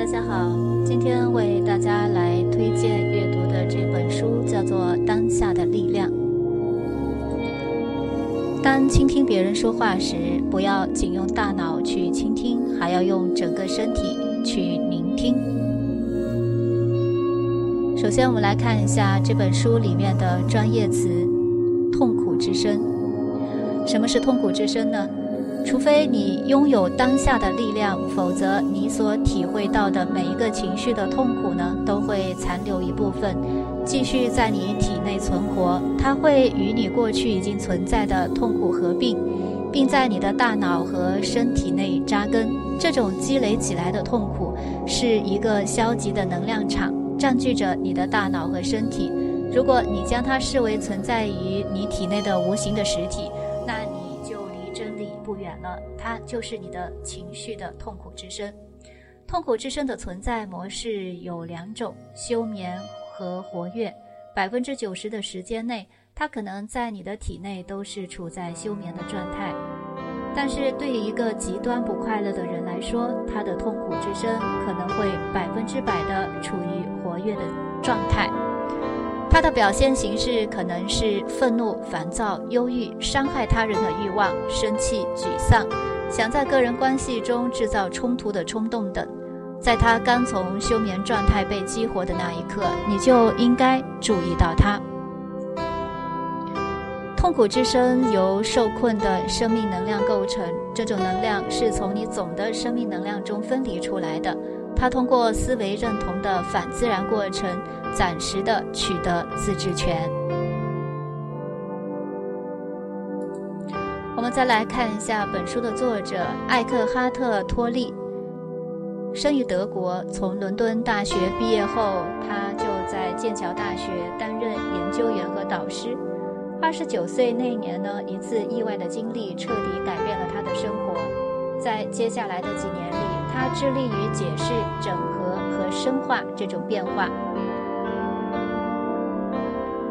大家好，今天为大家来推荐阅读的这本书叫做《当下的力量》。当倾听别人说话时，不要仅用大脑去倾听，还要用整个身体去聆听。首先，我们来看一下这本书里面的专业词“痛苦之声”。什么是痛苦之声呢？除非你拥有当下的力量，否则你所体会到的每一个情绪的痛苦呢，都会残留一部分，继续在你体内存活。它会与你过去已经存在的痛苦合并，并在你的大脑和身体内扎根。这种积累起来的痛苦是一个消极的能量场，占据着你的大脑和身体。如果你将它视为存在于你体内的无形的实体，不远了，它就是你的情绪的痛苦之声。痛苦之声的存在模式有两种：休眠和活跃。百分之九十的时间内，它可能在你的体内都是处在休眠的状态。但是对于一个极端不快乐的人来说，他的痛苦之声可能会百分之百的处于活跃的状态。它的表现形式可能是愤怒、烦躁、忧郁、伤害他人的欲望、生气、沮丧，想在个人关系中制造冲突的冲动等。在他刚从休眠状态被激活的那一刻，你就应该注意到它。痛苦之声由受困的生命能量构成，这种能量是从你总的生命能量中分离出来的。他通过思维认同的反自然过程，暂时的取得自治权。我们再来看一下本书的作者艾克哈特·托利，生于德国。从伦敦大学毕业后，他就在剑桥大学担任研究员和导师。二十九岁那年呢，一次意外的经历彻底改变了他的生活。在接下来的几年里。他致力于解释、整合和深化这种变化。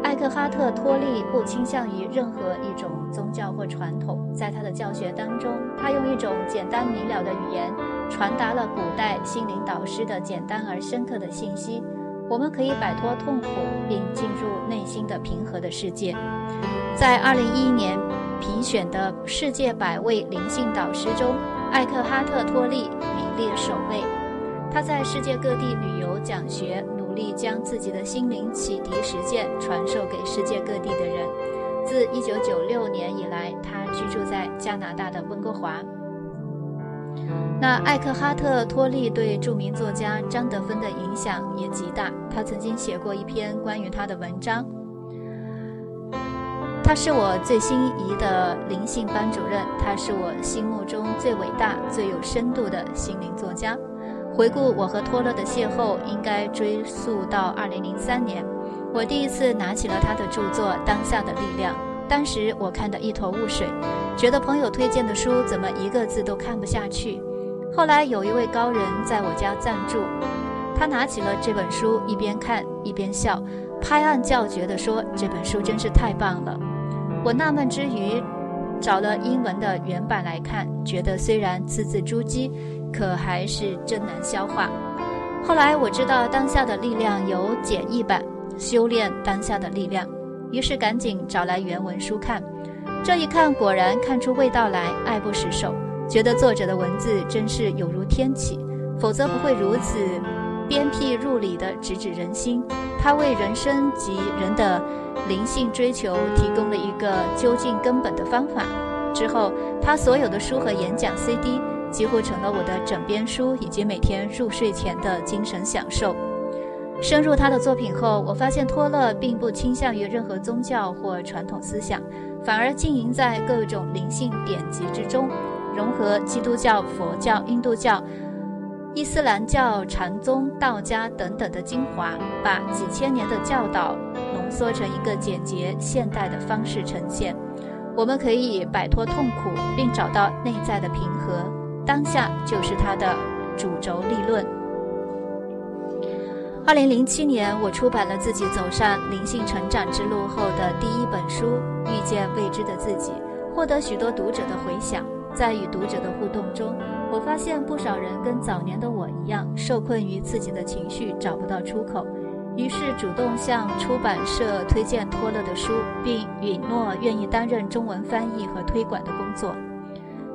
艾克哈特·托利不倾向于任何一种宗教或传统，在他的教学当中，他用一种简单明了的语言传达了古代心灵导师的简单而深刻的信息：我们可以摆脱痛苦，并进入内心的平和的世界。在2011年评选的世界百位灵性导师中，艾克哈特·托利名列首位。他在世界各地旅游讲学，努力将自己的心灵启迪实践传授给世界各地的人。自1996年以来，他居住在加拿大的温哥华。那艾克哈特·托利对著名作家张德芬的影响也极大。他曾经写过一篇关于他的文章。他是我最心仪的灵性班主任，他是我心目中最伟大、最有深度的心灵作家。回顾我和托勒的邂逅，应该追溯到2003年，我第一次拿起了他的著作《当下的力量》。当时我看得一头雾水，觉得朋友推荐的书怎么一个字都看不下去。后来有一位高人在我家暂住，他拿起了这本书，一边看一边笑，拍案叫绝地说：“这本书真是太棒了。”我纳闷之余，找了英文的原版来看，觉得虽然字字珠玑，可还是真难消化。后来我知道《当下的力量》有简易版，修炼当下的力量，于是赶紧找来原文书看。这一看，果然看出味道来，爱不释手，觉得作者的文字真是有如天启，否则不会如此鞭辟入里的直指人心。他为人生及人的。灵性追求提供了一个究竟根本的方法。之后，他所有的书和演讲 CD 几乎成了我的枕边书，以及每天入睡前的精神享受。深入他的作品后，我发现托勒并不倾向于任何宗教或传统思想，反而浸淫在各种灵性典籍之中，融合基督教、佛教、印度教。伊斯兰教、禅宗、道家等等的精华，把几千年的教导浓缩成一个简洁现代的方式呈现。我们可以摆脱痛苦，并找到内在的平和。当下就是它的主轴立论。二零零七年，我出版了自己走上灵性成长之路后的第一本书《遇见未知的自己》，获得许多读者的回响。在与读者的互动中，我发现不少人跟早年的我一样，受困于自己的情绪，找不到出口，于是主动向出版社推荐托勒的书，并允诺愿意担任中文翻译和推广的工作。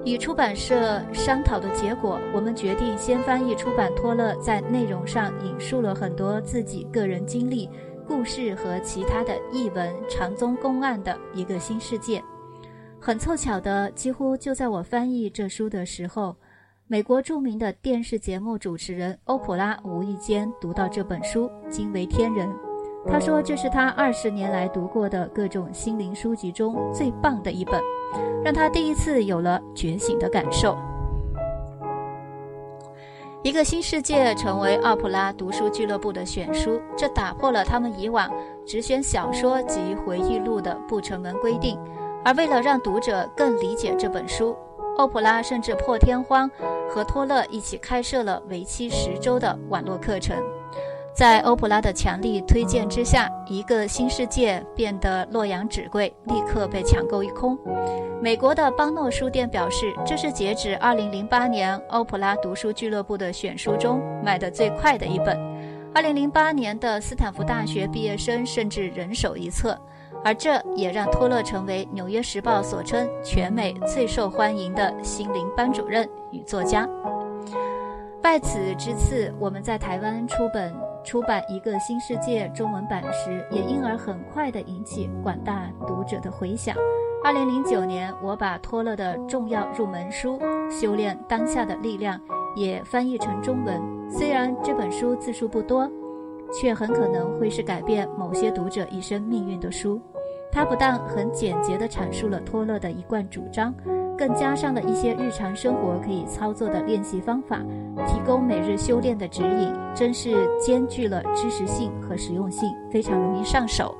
与出版社商讨的结果，我们决定先翻译出版托勒在内容上引述了很多自己个人经历、故事和其他的译文长宗公案的一个新世界。很凑巧的，几乎就在我翻译这书的时候，美国著名的电视节目主持人欧普拉无意间读到这本书，惊为天人。他说这是他二十年来读过的各种心灵书籍中最棒的一本，让他第一次有了觉醒的感受。一个新世界成为奥普拉读书俱乐部的选书，这打破了他们以往只选小说及回忆录的不成文规定。而为了让读者更理解这本书，欧普拉甚至破天荒和托勒一起开设了为期十周的网络课程。在欧普拉的强力推荐之下，一个新世界变得洛阳纸贵，立刻被抢购一空。美国的邦诺书店表示，这是截止2008年欧普拉读书俱乐部的选书中卖得最快的一本。2008年的斯坦福大学毕业生甚至人手一册。而这也让托勒成为《纽约时报》所称全美最受欢迎的心灵班主任与作家。拜此之赐，我们在台湾出本出版一个新世界中文版时，也因而很快地引起广大读者的回响。二零零九年，我把托勒的重要入门书《修炼当下的力量》也翻译成中文。虽然这本书字数不多，却很可能会是改变某些读者一生命运的书。它不但很简洁地阐述了托勒的一贯主张，更加上了一些日常生活可以操作的练习方法，提供每日修炼的指引，真是兼具了知识性和实用性，非常容易上手。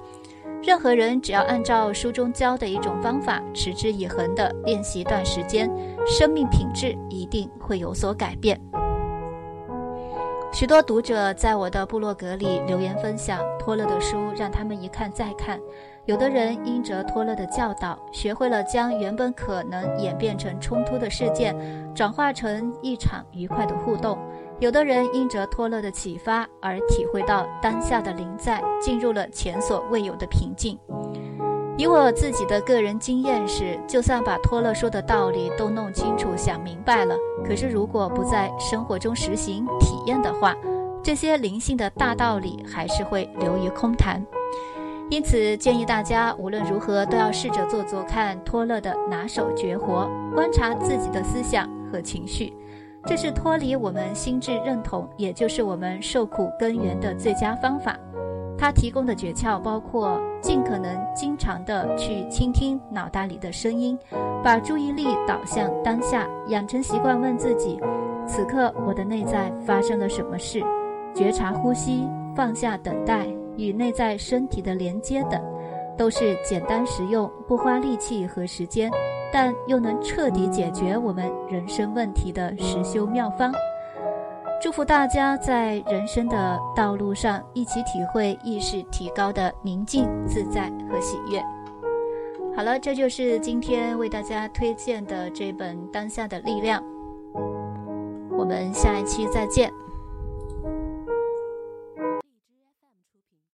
任何人只要按照书中教的一种方法，持之以恒地练习一段时间，生命品质一定会有所改变。许多读者在我的部落格里留言分享托勒的书，让他们一看再看。有的人因着托勒的教导，学会了将原本可能演变成冲突的事件，转化成一场愉快的互动；有的人因着托勒的启发而体会到当下的临在，进入了前所未有的平静。以我自己的个人经验是，就算把托勒说的道理都弄清楚、想明白了，可是如果不在生活中实行体验的话，这些灵性的大道理还是会流于空谈。因此，建议大家无论如何都要试着做做看托勒的拿手绝活，观察自己的思想和情绪，这是脱离我们心智认同，也就是我们受苦根源的最佳方法。他提供的诀窍包括：尽可能经常的去倾听脑袋里的声音，把注意力导向当下，养成习惯问自己：此刻我的内在发生了什么事？觉察呼吸，放下等待。与内在身体的连接等，都是简单实用、不花力气和时间，但又能彻底解决我们人生问题的实修妙方。祝福大家在人生的道路上一起体会意识提高的宁静、自在和喜悦。好了，这就是今天为大家推荐的这本《当下的力量》。我们下一期再见。